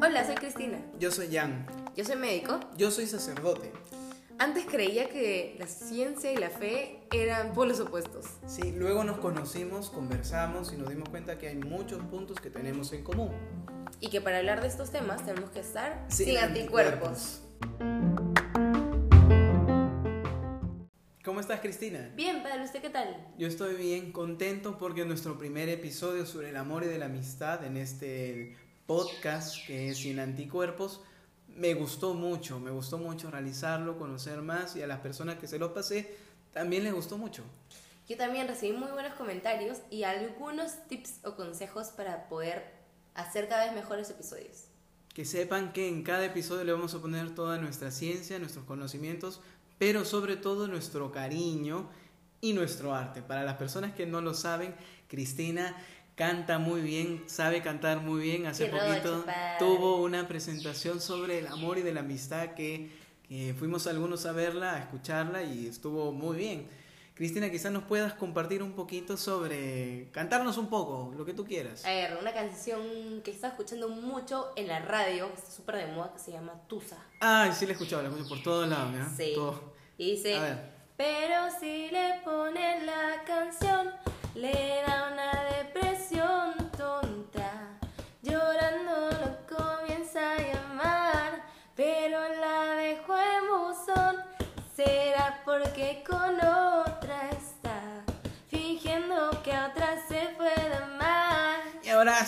Hola, soy Cristina. Yo soy Jan. Yo soy médico. Yo soy sacerdote. Antes creía que la ciencia y la fe eran polos opuestos. Sí, luego nos conocimos, conversamos y nos dimos cuenta que hay muchos puntos que tenemos en común. Y que para hablar de estos temas tenemos que estar Sin sin, anticuerpos. ¿Cómo estás, Cristina? Bien, padre, ¿usted qué tal? Yo estoy bien contento porque nuestro primer episodio sobre el amor y de la amistad en este podcast que es Sin Anticuerpos me gustó mucho, me gustó mucho realizarlo, conocer más y a las personas que se lo pasé también les gustó mucho. Yo también recibí muy buenos comentarios y algunos tips o consejos para poder hacer cada vez mejores episodios. Que sepan que en cada episodio le vamos a poner toda nuestra ciencia, nuestros conocimientos, pero sobre todo nuestro cariño y nuestro arte. Para las personas que no lo saben, Cristina canta muy bien, sabe cantar muy bien. Hace poquito tuvo una presentación sobre el amor y de la amistad que, que fuimos algunos a verla, a escucharla y estuvo muy bien. Cristina, quizás nos puedas compartir un poquito sobre, cantarnos un poco, lo que tú quieras. A ver, una canción que está escuchando mucho en la radio, que está súper de moda, que se llama Tusa. Ay, sí la he escuchado, la escucho por todos lados, ¿ya? Sí. Todo. Y dice, A ver. pero si le pones la canción, le da una depresión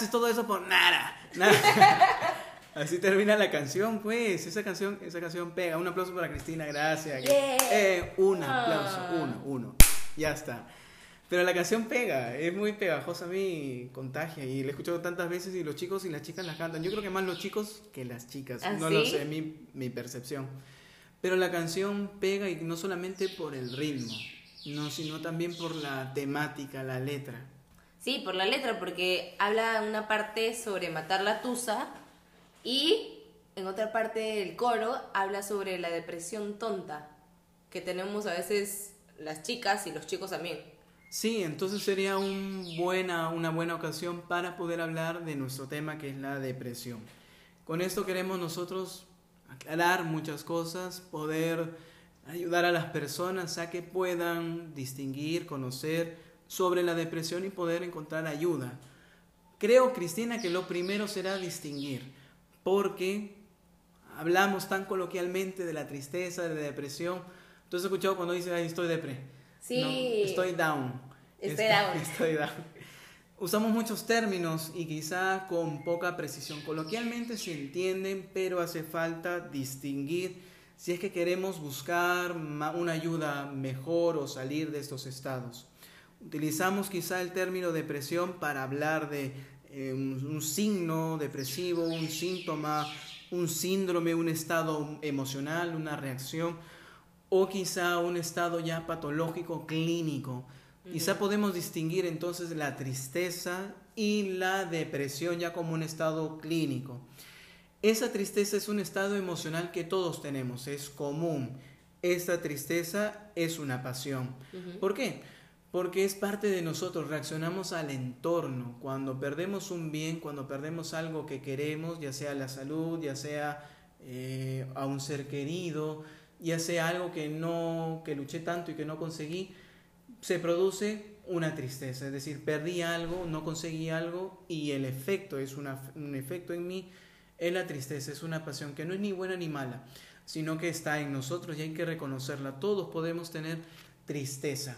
haces todo eso por nada. nada. Así termina la canción, pues. Esa canción, esa canción pega. Un aplauso para Cristina, gracias. Yeah. Eh, un aplauso, Ah. uno, uno. Ya está. Pero la canción pega, es muy pegajosa a mí, contagia. Y la he escuchado tantas veces y los chicos y las chicas la cantan. Yo creo que más los chicos que las chicas. ¿Ah, no lo sí? sé, mi, mi percepción. Pero la canción pega y no solamente por el ritmo, no, sino también por la temática, la letra. Sí, por la letra, porque habla una parte sobre matar la tusa y en otra parte del coro habla sobre la depresión tonta que tenemos a veces las chicas y los chicos también. Sí, entonces sería una buena ocasión para poder hablar de nuestro tema que es la depresión. Con esto queremos nosotros aclarar muchas cosas, poder ayudar a las personas a que puedan distinguir, conocer sobre la depresión y poder encontrar ayuda. Creo, Cristina, que lo primero será distinguir, porque hablamos tan coloquialmente de la tristeza, de la depresión. ¿Tú has escuchado cuando dices, ay, estoy depre? Sí. No, estoy down. Estoy down. Estoy down. Usamos muchos términos y quizá con poca precisión. Coloquialmente se entienden, pero hace falta distinguir si es que queremos buscar una ayuda mejor o salir de estos estados. Utilizamos quizá el término depresión para hablar de eh, un, un signo depresivo, un síntoma, un síndrome, un estado emocional, una reacción o quizá un estado ya patológico clínico. Quizá podemos distinguir entonces la tristeza y la depresión ya como un estado clínico. Esa tristeza es un estado emocional que todos tenemos, es común. Esta tristeza es una pasión. ¿Por qué? Porque es parte de nosotros, reaccionamos al entorno. Cuando perdemos un bien, cuando perdemos algo que queremos, ya sea la salud, ya sea eh, a un ser querido, ya sea algo que no, que luché tanto y que no conseguí, se produce una tristeza. Es decir, perdí algo, no conseguí algo y el efecto es un efecto en mí, es la tristeza, es una pasión que no es ni buena ni mala, sino que está en nosotros y hay que reconocerla. Todos podemos tener tristeza.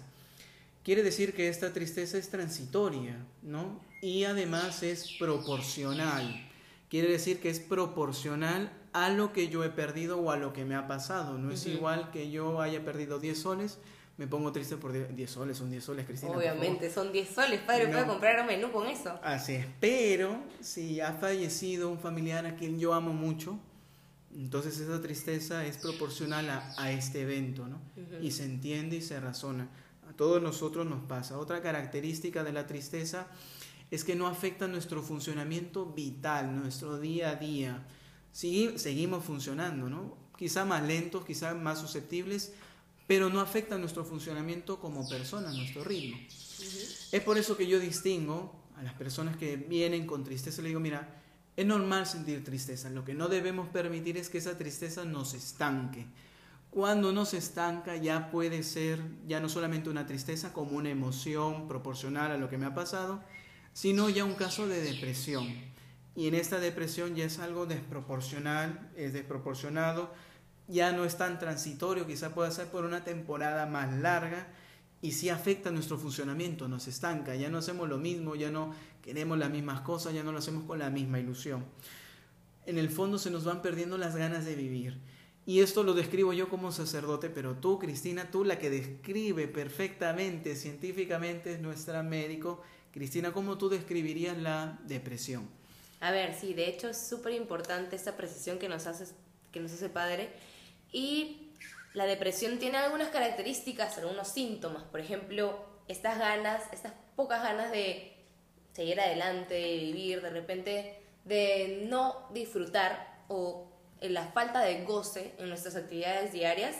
Quiere decir que esta tristeza es transitoria, ¿no? Y además es proporcional. Quiere decir que es proporcional a lo que yo he perdido o a lo que me ha pasado. No es igual que yo haya perdido 10 soles, me pongo triste por 10 10 soles, son 10 soles, Cristina. Obviamente, son 10 soles, padre, No. puede comprar un menú con eso. Así es. Pero si ha fallecido un familiar a quien yo amo mucho, entonces esa tristeza es proporcional a, a este evento, ¿no? Y se entiende y se razona. A todos nosotros nos pasa. Otra característica de la tristeza es que no afecta nuestro funcionamiento vital, nuestro día a día. Seguimos funcionando, ¿no? Quizá más lentos, quizá más susceptibles, pero no afecta nuestro funcionamiento como persona, nuestro ritmo. Es por eso que yo distingo a las personas que vienen con tristeza, le digo, mira, es normal sentir tristeza, lo que no debemos permitir es que esa tristeza nos estanque. Cuando nos estanca ya puede ser ya no solamente una tristeza como una emoción proporcional a lo que me ha pasado, sino ya un caso de depresión. Y en esta depresión ya es algo desproporcional, es desproporcionado, ya no es tan transitorio, quizá pueda ser por una temporada más larga y sí afecta nuestro funcionamiento, nos estanca, ya no hacemos lo mismo, ya no queremos las mismas cosas, ya no lo hacemos con la misma ilusión. En el fondo se nos van perdiendo las ganas de vivir. Y esto lo describo yo como sacerdote, pero tú, Cristina, tú la que describe perfectamente, científicamente, es nuestra médico. Cristina, ¿cómo tú describirías la depresión? A ver, sí, de hecho es súper importante esta precisión que nos, hace, que nos hace padre. Y la depresión tiene algunas características, algunos síntomas. Por ejemplo, estas ganas, estas pocas ganas de seguir adelante, de vivir, de repente de no disfrutar o la falta de goce en nuestras actividades diarias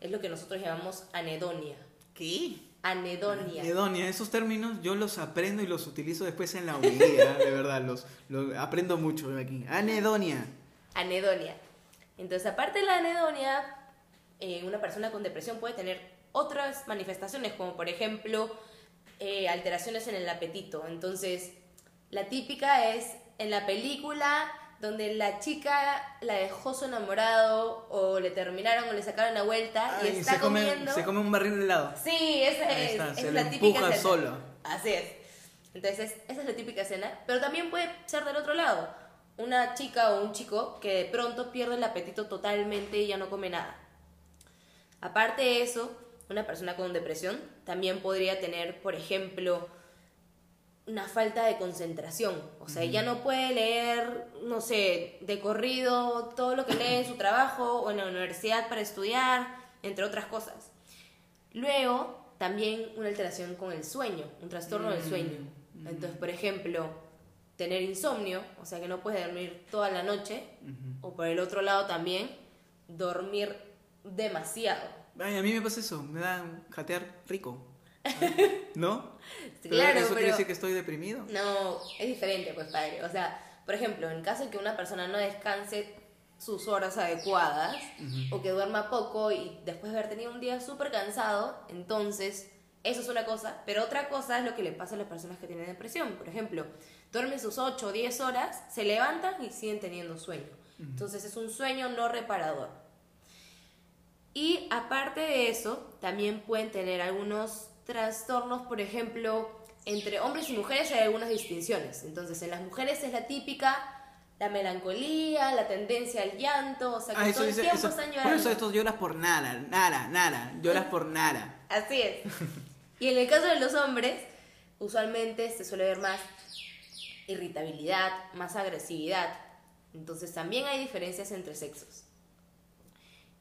es lo que nosotros llamamos anedonia. ¿Qué? Anedonia. Anedonia, esos términos yo los aprendo y los utilizo después en la homilía, de verdad, los, aprendo mucho aquí. Anedonia. Anedonia. Entonces, aparte de la anedonia, eh, una persona con depresión puede tener otras manifestaciones, como por ejemplo eh, alteraciones en el apetito. Entonces, la típica es en la película donde la chica la dejó su enamorado o le terminaron o le sacaron la vuelta y está se comiendo. Se come un barril de helado. Sí, esa es, es la típica escena. solo. Así es. Entonces, esa es la típica escena. Pero también puede ser del otro lado. Una chica o un chico que de pronto pierde el apetito totalmente y ya no come nada. Aparte de eso, una persona con depresión también podría tener, por ejemplo, una falta de concentración. O sea, ya no puede leer, no sé, de corrido todo lo que lee en su trabajo o en la universidad para estudiar, entre otras cosas. Luego, también una alteración con el sueño, un trastorno del sueño. Entonces, por ejemplo, tener insomnio, o sea, que no puedes dormir toda la noche, o por el otro lado también, dormir demasiado. Ay, a mí me pasa eso, me da jatear rico. ¿No? claro, ¿Eso quiere decir que estoy deprimido? No, es diferente, pues, padre. O sea, por ejemplo, en caso de que una persona no descanse sus horas adecuadas o que duerma poco y después de haber tenido un día súper cansado, entonces eso es una cosa, pero otra cosa es lo que le pasa a las personas que tienen depresión. Por ejemplo, duermen sus 8 o 10 horas, se levantan y siguen teniendo sueño. Entonces es un sueño no reparador. Y aparte de eso, también pueden tener algunos trastornos, por ejemplo, entre hombres y mujeres hay algunas distinciones. Entonces, en las mujeres es la típica la melancolía, la tendencia al llanto, o sea, que ah, todo el tiempo están llorando. Por eso estos lloras por nada, nada, nada, lloras por nada. Así es. Y en el caso de los hombres, usualmente se suele ver más irritabilidad, más agresividad. Entonces también hay diferencias entre sexos.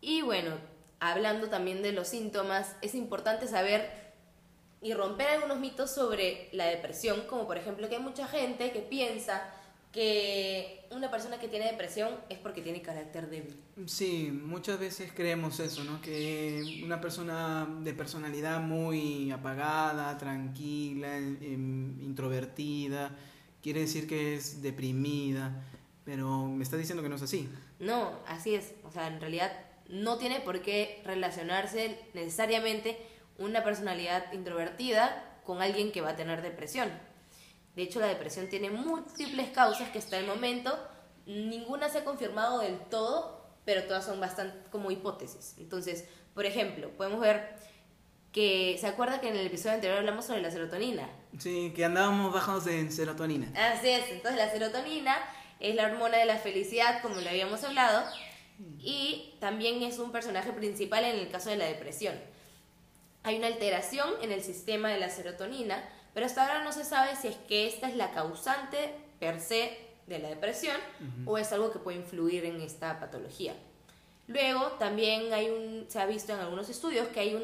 Y bueno, hablando también de los síntomas, es importante saber y romper algunos mitos sobre la depresión, como por ejemplo que hay mucha gente que piensa que una persona que tiene depresión es porque tiene carácter débil. Sí, muchas veces creemos eso, ¿no? Que una persona de personalidad muy apagada, tranquila, em, introvertida, quiere decir que es deprimida, pero me está diciendo que no es así. No, así es. O sea, en realidad no tiene por qué relacionarse necesariamente una personalidad introvertida con alguien que va a tener depresión. De hecho, la depresión tiene múltiples causas que hasta el momento ninguna se ha confirmado del todo, pero todas son bastante como hipótesis. Entonces, por ejemplo, podemos ver que se acuerda que en el episodio anterior hablamos sobre la serotonina. Sí, que andábamos bajos en serotonina. Así es, entonces la serotonina es la hormona de la felicidad, como lo habíamos hablado, y también es un personaje principal en el caso de la depresión hay una alteración en el sistema de la serotonina, pero hasta ahora no se sabe si es que esta es la causante per se de la depresión o es algo que puede influir en esta patología. Luego también hay un, se ha visto en algunos estudios que hay un,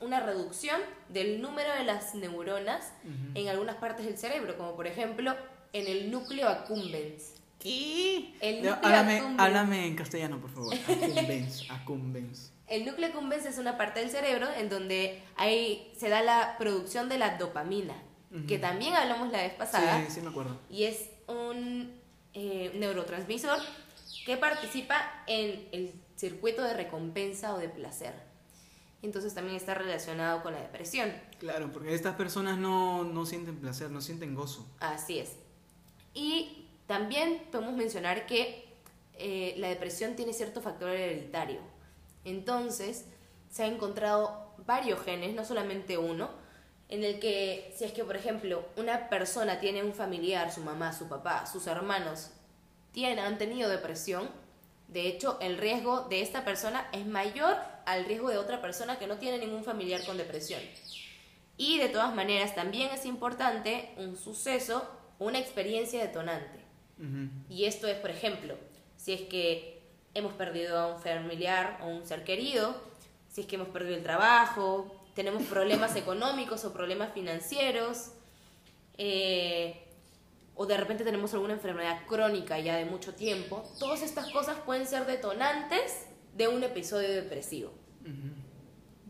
una reducción del número de las neuronas en algunas partes del cerebro, como por ejemplo en el núcleo accumbens. ¿Qué? El háblame, háblame, en castellano, por favor. Accumbens, accumbens. El núcleo accumbens es una parte del cerebro en donde ahí se da la producción de la dopamina, que también hablamos la vez pasada. Sí, sí me acuerdo. Y es un eh, neurotransmisor que participa en el circuito de recompensa o de placer. Entonces también está relacionado con la depresión. Claro, porque estas personas no, no sienten placer, no sienten gozo. Así es. Y también podemos mencionar que eh, la depresión tiene cierto factor hereditario. Entonces, se ha encontrado varios genes, no solamente uno, en el que si es que, por ejemplo, una persona tiene un familiar, su mamá, su papá, sus hermanos, tienen, han tenido depresión, de hecho, el riesgo de esta persona es mayor al riesgo de otra persona que no tiene ningún familiar con depresión. Y de todas maneras, también es importante un suceso, una experiencia detonante. Y esto es, por ejemplo, si es que hemos perdido a un familiar o un ser querido, si es que hemos perdido el trabajo, tenemos problemas económicos o problemas financieros, eh, o de repente tenemos alguna enfermedad crónica ya de mucho tiempo, todas estas cosas pueden ser detonantes de un episodio depresivo.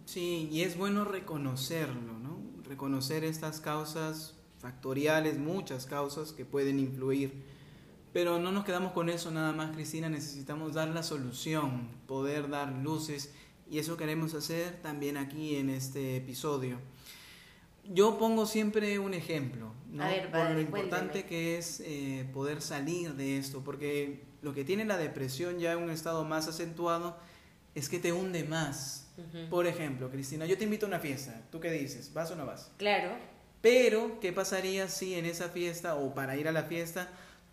Sí, y es bueno reconocerlo, ¿no? Reconocer estas causas factoriales, muchas causas que pueden influir. Pero no nos quedamos con eso nada más, Cristina, necesitamos dar la solución, poder dar luces, y eso queremos hacer también aquí en este episodio. Yo pongo siempre un ejemplo, ¿no? por lo importante que es eh, poder salir de esto, porque lo que tiene la depresión ya en un estado más acentuado es que te hunde más. Por ejemplo, Cristina, yo te invito a una fiesta, ¿tú qué dices? ¿Vas o no vas? Claro. Pero, ¿qué pasaría si en esa fiesta o para ir a la fiesta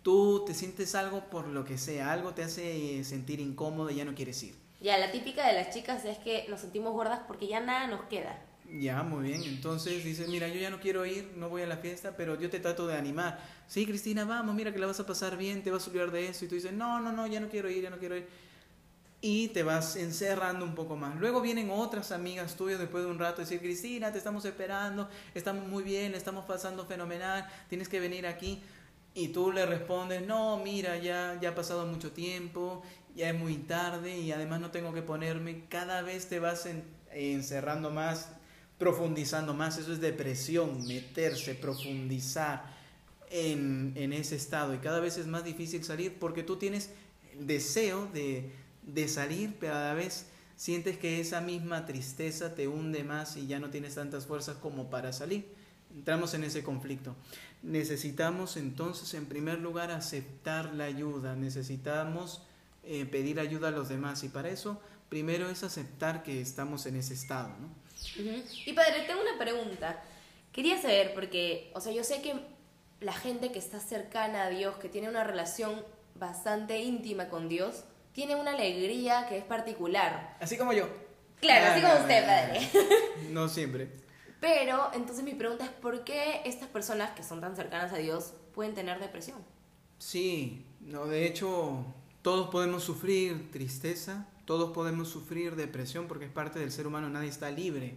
tú te sientes algo por lo que sea, algo te hace sentir incómodo y ya no quieres ir? Ya, la típica de las chicas es que nos sentimos gordas porque ya nada nos queda. Ya, muy bien. Entonces dices, mira, yo ya no quiero ir, no voy a la fiesta, pero yo te trato de animar. Sí, Cristina, vamos, mira que la vas a pasar bien, te vas a olvidar de eso. Y tú dices, no, no, no, ya no quiero ir, ya no quiero ir. Y te vas encerrando un poco más. Luego vienen otras amigas tuyas después de un rato a decir, Cristina, te estamos esperando, estamos muy bien, estamos pasando fenomenal, tienes que venir aquí. Y tú le respondes, no, mira, ya, ya ha pasado mucho tiempo, ya es muy tarde y además no tengo que ponerme. Cada vez te vas encerrando más, profundizando más. Eso es depresión, meterse, profundizar en, en, ese estado. Y cada vez es más difícil salir porque tú tienes el deseo de, de salir, pero a la vez sientes que esa misma tristeza te hunde más y ya no tienes tantas fuerzas como para salir. Entramos en ese conflicto. Necesitamos entonces, en primer lugar, aceptar la ayuda. Necesitamos eh, pedir ayuda a los demás. Y para eso, primero es aceptar que estamos en ese estado, ¿no? Y padre, tengo una pregunta. Quería saber, porque, o sea, yo sé que la gente que está cercana a Dios, que tiene una relación bastante íntima con Dios, tiene una alegría que es particular. Así como yo. Claro, así como usted, padre. No siempre. Pero, entonces mi pregunta es, ¿por qué estas personas que son tan cercanas a Dios pueden tener depresión? Sí, no, de hecho, todos podemos sufrir tristeza, todos podemos sufrir depresión porque es parte del ser humano, nadie está libre.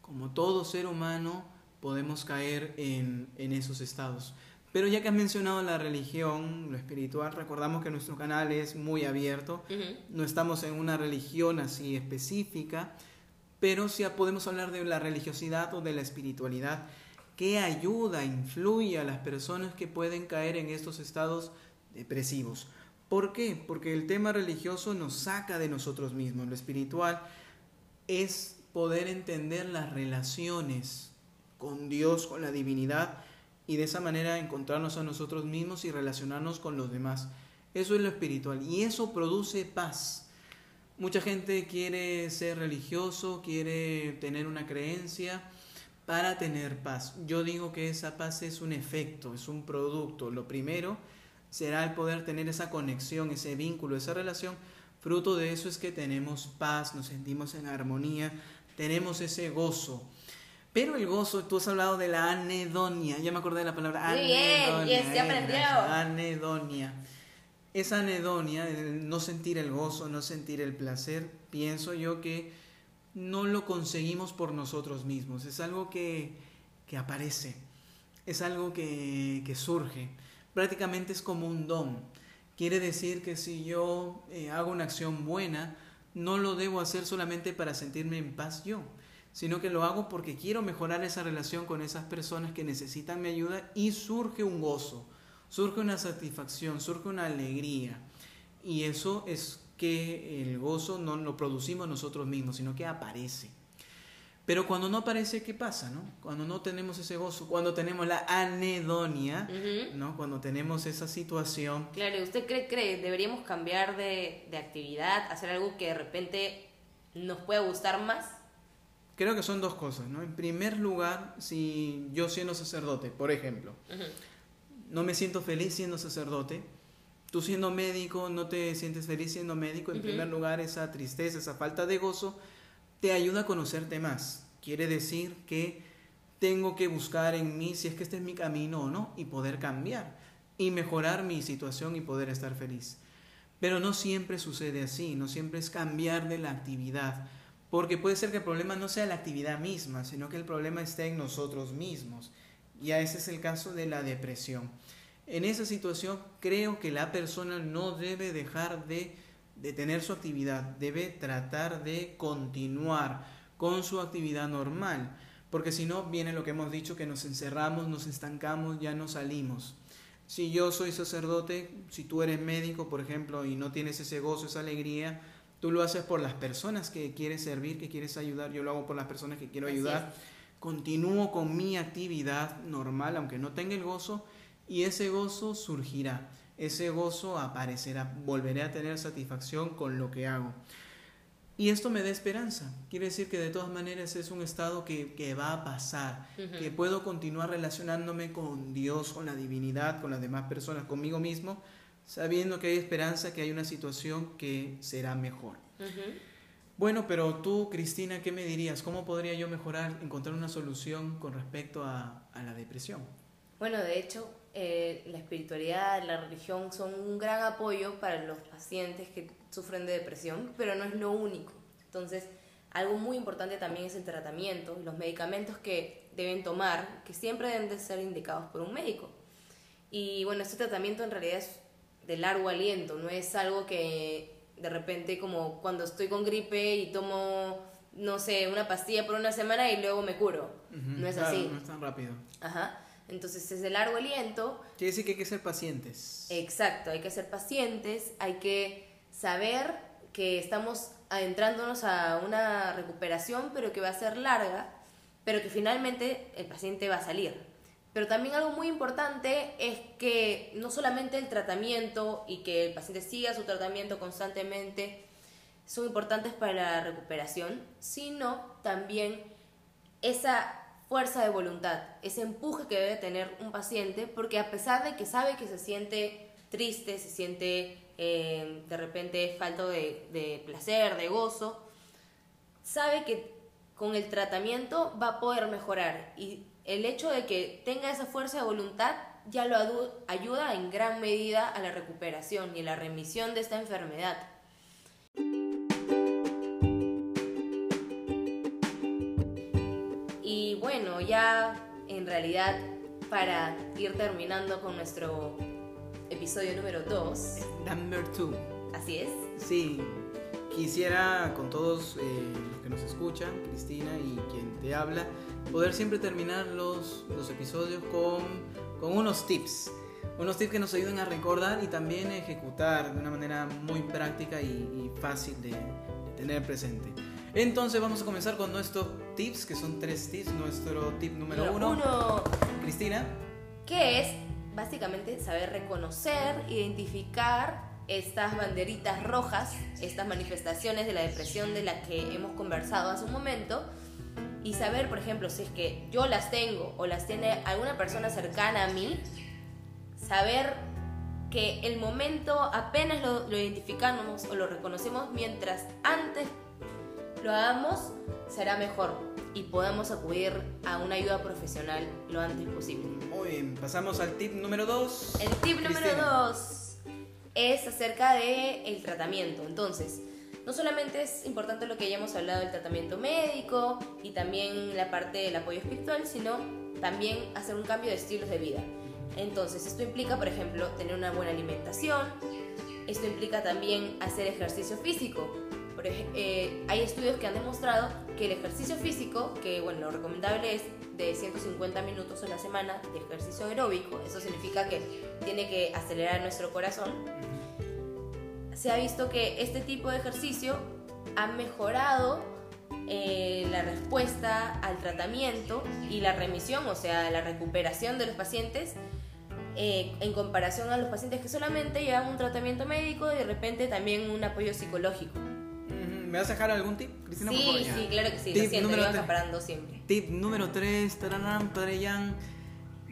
Como todo ser humano podemos caer en, en esos estados. Pero ya que has mencionado la religión, lo espiritual, recordamos que nuestro canal es muy abierto, no estamos en una religión así específica, pero sí podemos hablar de la religiosidad o de la espiritualidad que ayuda, influye a las personas que pueden caer en estos estados depresivos. ¿Por qué? Porque el tema religioso nos saca de nosotros mismos. Lo espiritual es poder entender las relaciones con Dios, con la divinidad, y de esa manera encontrarnos a nosotros mismos y relacionarnos con los demás. Eso es lo espiritual y eso produce paz. Mucha gente quiere ser religioso, quiere tener una creencia para tener paz. Yo digo que esa paz es un efecto, es un producto. Lo primero será el poder tener esa conexión, ese vínculo, esa relación. Fruto de eso es que tenemos paz, nos sentimos en armonía, tenemos ese gozo. Pero el gozo, tú has hablado de la anedonia, ya me acordé de la palabra Muy anedonia. Bien, yes, aprendió. Anedonia. Esa anedonia, no sentir el gozo, no sentir el placer, pienso yo que no lo conseguimos por nosotros mismos, es algo que, que aparece, es algo que, que surge. Prácticamente es como un don. Quiere decir que si yo eh, hago una acción buena, no lo debo hacer solamente para sentirme en paz yo, sino que lo hago porque quiero mejorar esa relación con esas personas que necesitan mi ayuda y surge un gozo, surge una satisfacción, surge una alegría. Y eso es que el gozo no lo producimos nosotros mismos, sino que aparece. Pero cuando no aparece, ¿qué pasa? No? Cuando no tenemos ese gozo, cuando tenemos la anedonia, ¿no? cuando tenemos esa situación. Claro, ¿usted cree que deberíamos cambiar de, de, actividad, hacer algo que de repente nos pueda gustar más? Creo que son dos cosas. ¿no? En primer lugar, si yo siendo sacerdote, por ejemplo, no me siento feliz siendo sacerdote, tú siendo médico no te sientes feliz siendo médico, en primer lugar esa tristeza, esa falta de gozo te ayuda a conocerte más. Quiere decir que tengo que buscar en mí si es que este es mi camino o no y poder cambiar y mejorar mi situación y poder estar feliz. Pero no siempre sucede así, no siempre es cambiar de la actividad, porque puede ser que el problema no sea la actividad misma, sino que el problema esté en nosotros mismos. Y ese es el caso de la depresión. En esa situación creo que la persona no debe dejar de de tener su actividad, debe tratar de continuar con su actividad normal, porque si no viene lo que hemos dicho, que nos encerramos, nos estancamos, ya no salimos. Si yo soy sacerdote, si tú eres médico, por ejemplo, y no tienes ese gozo, esa alegría, tú lo haces por las personas que quieres servir, que quieres ayudar, yo lo hago por las personas que quiero ayudar. Continúo con mi actividad normal, aunque no tenga el gozo, y ese gozo surgirá ese gozo aparecerá, volveré a tener satisfacción con lo que hago. Y esto me da esperanza. Quiere decir que de todas maneras es un estado que, va a pasar, que puedo continuar relacionándome con Dios, con la divinidad, con las demás personas, conmigo mismo, sabiendo que hay esperanza, que hay una situación que será mejor. Bueno, pero tú, Cristina, ¿qué me dirías? ¿Cómo podría yo mejorar, encontrar una solución con respecto a, la depresión? Bueno, de hecho, eh, la espiritualidad, la religión son un gran apoyo para los pacientes que sufren de depresión, pero no es lo único. Entonces, algo muy importante también es el tratamiento, los medicamentos que deben tomar, que siempre deben de ser indicados por un médico. Y bueno, este tratamiento en realidad es de largo aliento, no es algo que de repente como cuando estoy con gripe y tomo, no sé, una pastilla por una semana y luego me curo. no es así. No es tan rápido. Ajá. Entonces es de largo aliento. Quiere decir que hay que ser pacientes. Exacto, hay que ser pacientes, hay que saber que estamos adentrándonos a una recuperación, pero que va a ser larga, pero que finalmente el paciente va a salir. Pero también algo muy importante es que no solamente el tratamiento y que el paciente siga su tratamiento constantemente son importantes para la recuperación, sino también esa fuerza de voluntad, ese empuje que debe tener un paciente, porque a pesar de que sabe que se siente triste, se siente eh, de repente falto de, de placer, de gozo, sabe que con el tratamiento va a poder mejorar y el hecho de que tenga esa fuerza de voluntad ya lo ayuda en gran medida a la recuperación y a la remisión de esta enfermedad. ya en realidad para ir terminando con nuestro episodio número 2. Number 2. Así es. Sí, quisiera con todos eh, los que nos escuchan, Cristina y quien te habla, poder siempre terminar los, los episodios con, con unos tips. Unos tips que nos ayuden a recordar y también a ejecutar de una manera muy práctica y, fácil de tener presente. Entonces vamos a comenzar con nuestros tips, que son tres tips. Nuestro tip número, uno. Cristina. Que es básicamente saber reconocer, identificar estas banderitas rojas, estas manifestaciones de la depresión de las que hemos conversado hace un momento. Y saber, por ejemplo, si es que yo las tengo o las tiene alguna persona cercana a mí, saber que el momento apenas lo, lo identificamos o lo reconocemos mientras antes lo hagamos, será mejor y podamos acudir a una ayuda profesional lo antes posible. Muy bien, pasamos al tip número 2. El tip número 2 es acerca del el tratamiento. Entonces, no solamente es importante lo que hayamos hablado del tratamiento médico y también la parte del apoyo espiritual, sino también hacer un cambio de estilos de vida. Entonces, esto implica, por ejemplo, tener una buena alimentación, esto implica también hacer ejercicio físico, eh, hay estudios que han demostrado que el ejercicio físico, que bueno, lo recomendable es de 150 minutos a la semana de ejercicio aeróbico, eso significa que tiene que acelerar nuestro corazón, se ha visto que este tipo de ejercicio ha mejorado eh, la respuesta al tratamiento y la remisión, o sea, la recuperación de los pacientes eh, en comparación a los pacientes que solamente llevan un tratamiento médico y de repente también un apoyo psicológico. ¿Me vas a dejar algún tip, Cristina? por favor? Sí, sí, claro que sí, Tip lo siento, número acaparando siempre. Tip número 3, tararán, padre.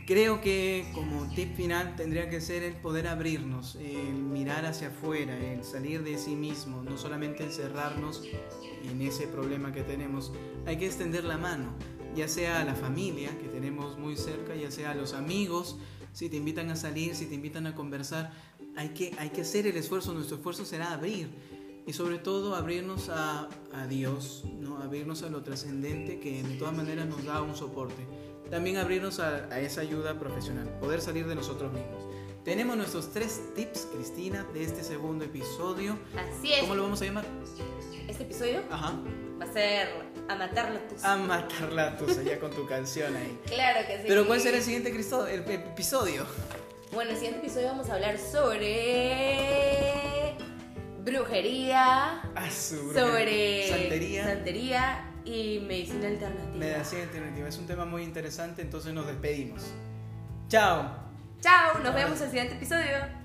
Creo que como tip final tendría que ser el poder abrirnos, el mirar hacia afuera, el salir de sí mismo, no solamente encerrarnos en ese problema que tenemos. Hay que extender la mano, ya sea a la familia que tenemos muy cerca, ya sea a los amigos, si te invitan a salir, si te invitan a conversar, hay que, hay que hacer el esfuerzo, nuestro esfuerzo será abrir y sobre todo abrirnos a, a Dios, ¿no? abrirnos a lo trascendente que de todas maneras nos da un soporte. También abrirnos a, a esa ayuda profesional, poder salir de nosotros mismos. Tenemos nuestros tres tips, Cristina, de este segundo episodio. Así es. ¿Cómo lo vamos a llamar? Este episodio Ajá. va a ser a matarlo tú. A matarla tú, allá con tu canción ahí. Claro que sí. Pero ¿cuál será el siguiente el episodio? Bueno, en el siguiente episodio vamos a hablar sobre brujería, Ah, sobre santería. santería y medicina alternativa. Medicina alternativa. Es un tema muy interesante, entonces nos despedimos. Chao. Chao, nos vemos en el siguiente episodio.